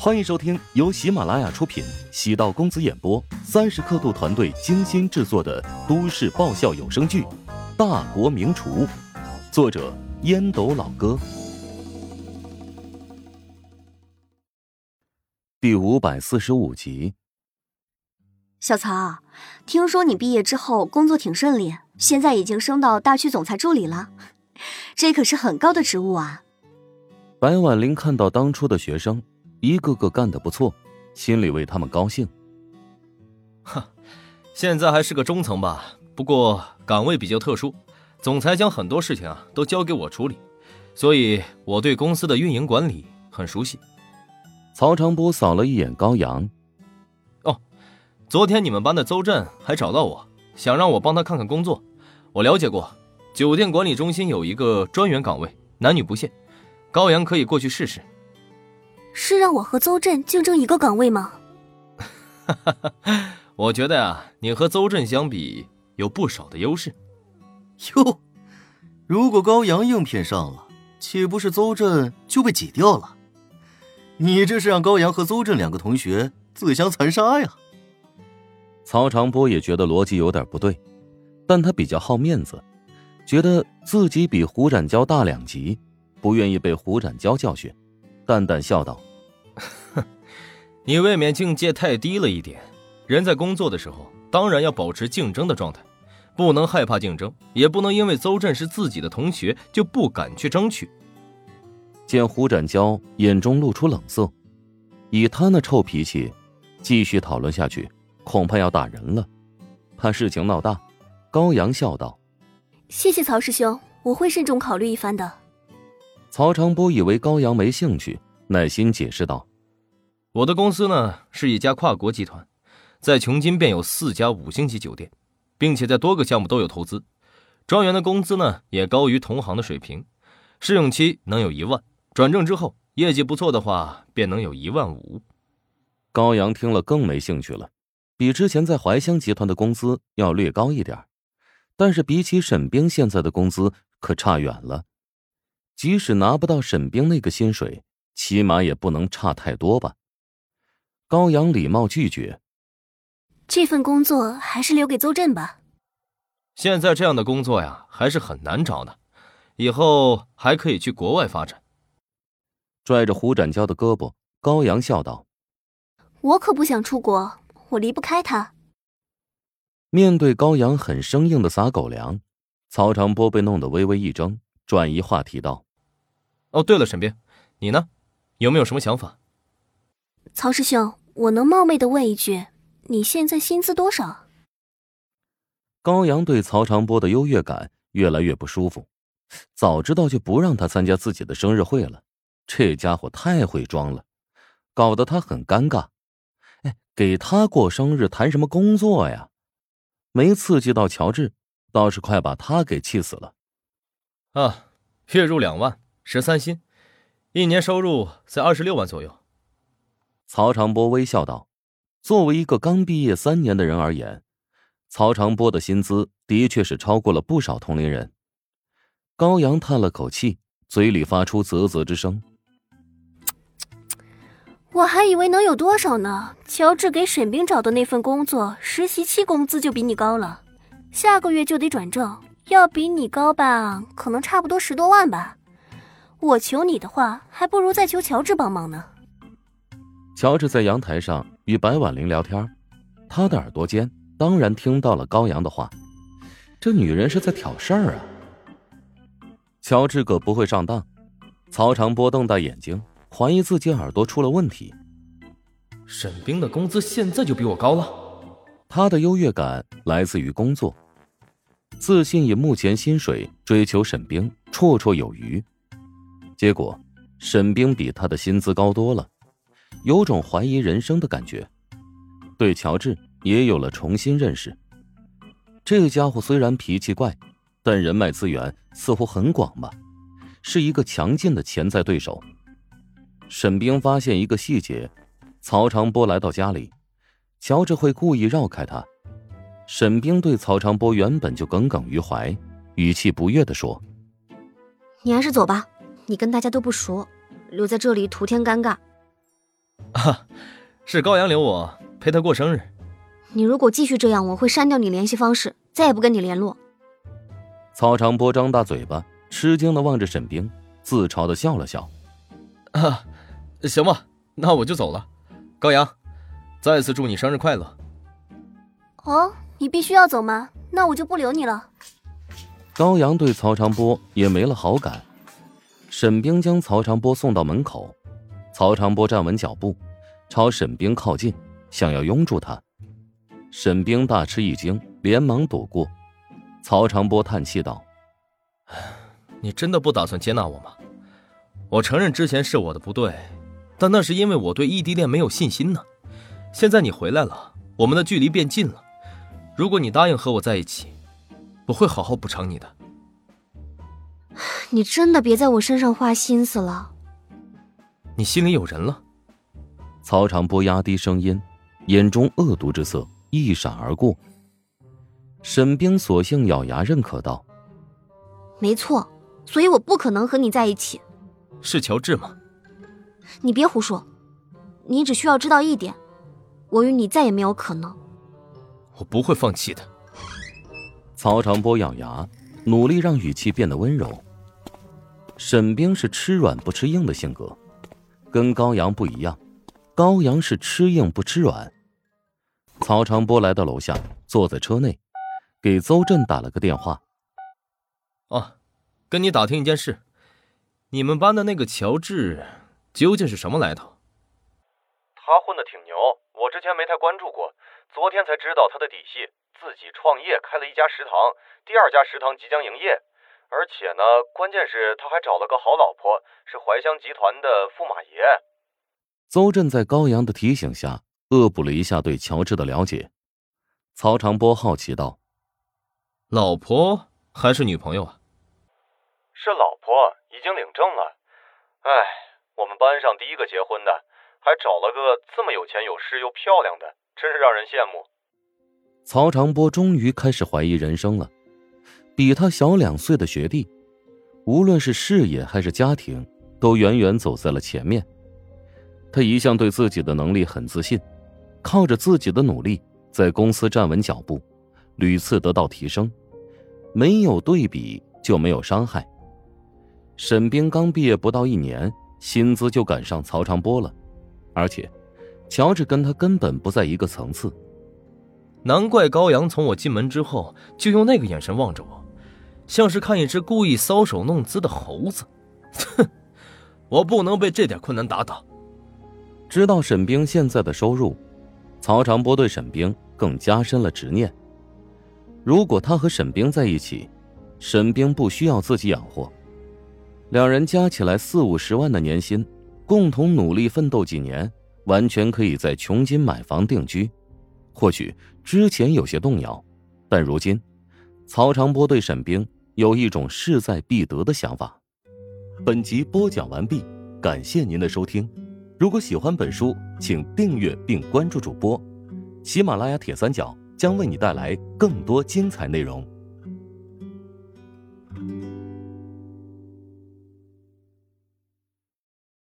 欢迎收听由喜马拉雅出品、喜道公子演播、三十刻度团队精心制作的都市爆笑有声剧《大国名厨》，作者烟斗老哥，第五百四十五集。小曹，听说你毕业之后工作挺顺利，现在已经升到大区总裁助理了，这可是很高的职务啊！白婉玲看到当初的学生一个个干得不错，心里为他们高兴。哼，现在还是个中层吧，不过岗位比较特殊，总裁将很多事情啊都交给我处理，所以我对公司的运营管理很熟悉。曹长波扫了一眼高阳。哦昨天你们班的邹震还找到我，想让我帮他看看工作。我了解过，酒店管理中心有一个专员岗位，男女不限。高阳可以过去试试。是让我和邹震竞争一个岗位吗？哈哈，我觉得啊，你和邹震相比有不少的优势。哟，如果高阳应聘上了，岂不是邹震就被挤掉了？你这是让高阳和邹震两个同学自相残杀呀？曹长波也觉得逻辑有点不对，但他比较好面子，觉得自己比胡展娇大两级，不愿意被胡展娇教训，淡淡笑道：“哼，你未免境界太低了一点。人在工作的时候，当然要保持竞争的状态，不能害怕竞争，也不能因为邹震是自己的同学就不敢去争取。”见胡展娇眼中露出冷色，以他那臭脾气，继续讨论下去。恐怕要打人了，怕事情闹大。高阳笑道：“谢谢曹师兄，我会慎重考虑一番的。”曹长波以为高阳没兴趣，耐心解释道：“我的公司呢是一家跨国集团，在琼金便有四家五星级酒店，并且在多个项目都有投资。庄园的工资呢也高于同行的水平，试用期能有一万，转正之后业绩不错的话便能有一万五。”高阳听了更没兴趣了。比之前在怀香集团的工资要略高一点，但是比起沈冰现在的工资可差远了。即使拿不到沈冰那个薪水，起码也不能差太多吧？高阳礼貌拒绝。这份工作还是留给邹震吧。现在这样的工作呀，还是很难找的，以后还可以去国外发展。拽着胡展娇的胳膊，高阳笑道：“我可不想出国。”我离不开他。面对高阳很生硬的撒狗粮，曹长波被弄得微微一怔，转移话题道：“哦，对了，沈冰，你呢？有没有什么想法？”曹师兄，我能冒昧的问一句，你现在薪资多少？高阳对曹长波的优越感越来越不舒服，早知道就不让他参加自己的生日会了。这家伙太会装了，搞得他很尴尬。哎给他过生日谈什么工作呀？没刺激到乔治，倒是快把他给气死了。啊，月入两万，十三薪，一年收入在二十六万左右。曹长波微笑道：“作为一个刚毕业三年的人而言，曹长波的薪资的确是超过了不少同龄人。”高阳叹了口气，嘴里发出啧啧之声。我还以为能有多少呢？乔治给沈冰找的那份工作，实习期工资就比你高了，下个月就得转正，要比你高吧？可能差不多十多万吧。我求你的话，还不如再求乔治帮忙呢。乔治在阳台上与白婉玲聊天，他的耳朵尖，当然听到了高阳的话。这女人是在挑事儿啊！乔治可不会上当。曹长波瞪大眼睛。怀疑自己耳朵出了问题。沈冰的工资现在就比我高了。他的优越感来自于工作，自信以目前薪水追求沈冰绰绰有余。结果，沈冰比他的薪资高多了，有种怀疑人生的感觉。对乔治也有了重新认识。这家伙虽然脾气怪，但人脉资源似乎很广吧，是一个强劲的潜在对手。沈冰发现一个细节：曹长波来到家里，乔治会故意绕开他。沈冰对曹长波原本就耿耿于怀，语气不悦的说：“你还是走吧，你跟大家都不熟，留在这里徒添尴尬。”啊，是高阳留我陪他过生日。你如果继续这样，我会删掉你联系方式，再也不跟你联络。曹长波张大嘴巴，吃惊的望着沈冰，自嘲的笑了笑。啊，行吧，那我就走了。高阳，再次祝你生日快乐。哦，你必须要走吗？那我就不留你了。高阳对曹长波也没了好感。沈冰将曹长波送到门口，曹长波站稳脚步，朝沈冰靠近，想要拥住他。沈冰大吃一惊，连忙躲过。曹长波叹气道：“你真的不打算接纳我吗？我承认之前是我的不对，但那是因为我对异地恋没有信心呢。现在你回来了，我们的距离变近了。如果你答应和我在一起，我会好好补偿你的。你真的别在我身上花心思了。你心里有人了？”曹长波压低声音，眼中恶毒之色一闪而过。沈冰索性咬牙认可道：“没错，所以我不可能和你在一起。是乔治吗？你别胡说，你只需要知道一点，我与你再也没有可能。我不会放弃的。”曹长波咬牙，努力让语气变得温柔。沈冰是吃软不吃硬的性格，跟高阳不一样，高阳是吃硬不吃软。曹长波来到楼下，坐在车内。给邹震打了个电话。哦，跟你打听一件事，你们班的那个乔治究竟是什么来头？他混的挺牛，我之前没太关注过，昨天才知道他的底细。自己创业开了一家食堂，第二家食堂即将营业，而且呢，关键是他还找了个好老婆，是怀香集团的驸马爷。邹震在高阳的提醒下，恶补了一下对乔治的了解。曹长波好奇道。老婆还是女朋友啊？是老婆，已经领证了。哎，我们班上第一个结婚的，还找了个这么有钱有势又漂亮的，真是让人羡慕。曹长波终于开始怀疑人生了。比他小两岁的学弟，无论是事业还是家庭，都远远走在了前面。他一向对自己的能力很自信，靠着自己的努力，在公司站稳脚步。屡次得到提升，没有对比就没有伤害。沈冰刚毕业不到一年，薪资就赶上曹长波了，而且，乔治跟他根本不在一个层次。难怪高阳从我进门之后就用那个眼神望着我，像是看一只故意搔首弄姿的猴子。哼，我不能被这点困难打倒。知道沈冰现在的收入，曹长波对沈冰更加深了执念。如果他和沈冰在一起，沈冰不需要自己养活，两人加起来四五十万的年薪，共同努力奋斗几年，完全可以在琼金买房定居。或许之前有些动摇，但如今，曹长波对沈冰有一种势在必得的想法。本集播讲完毕，感谢您的收听。如果喜欢本书，请订阅并关注主播，喜马拉雅铁三角。将为你带来更多精彩内容。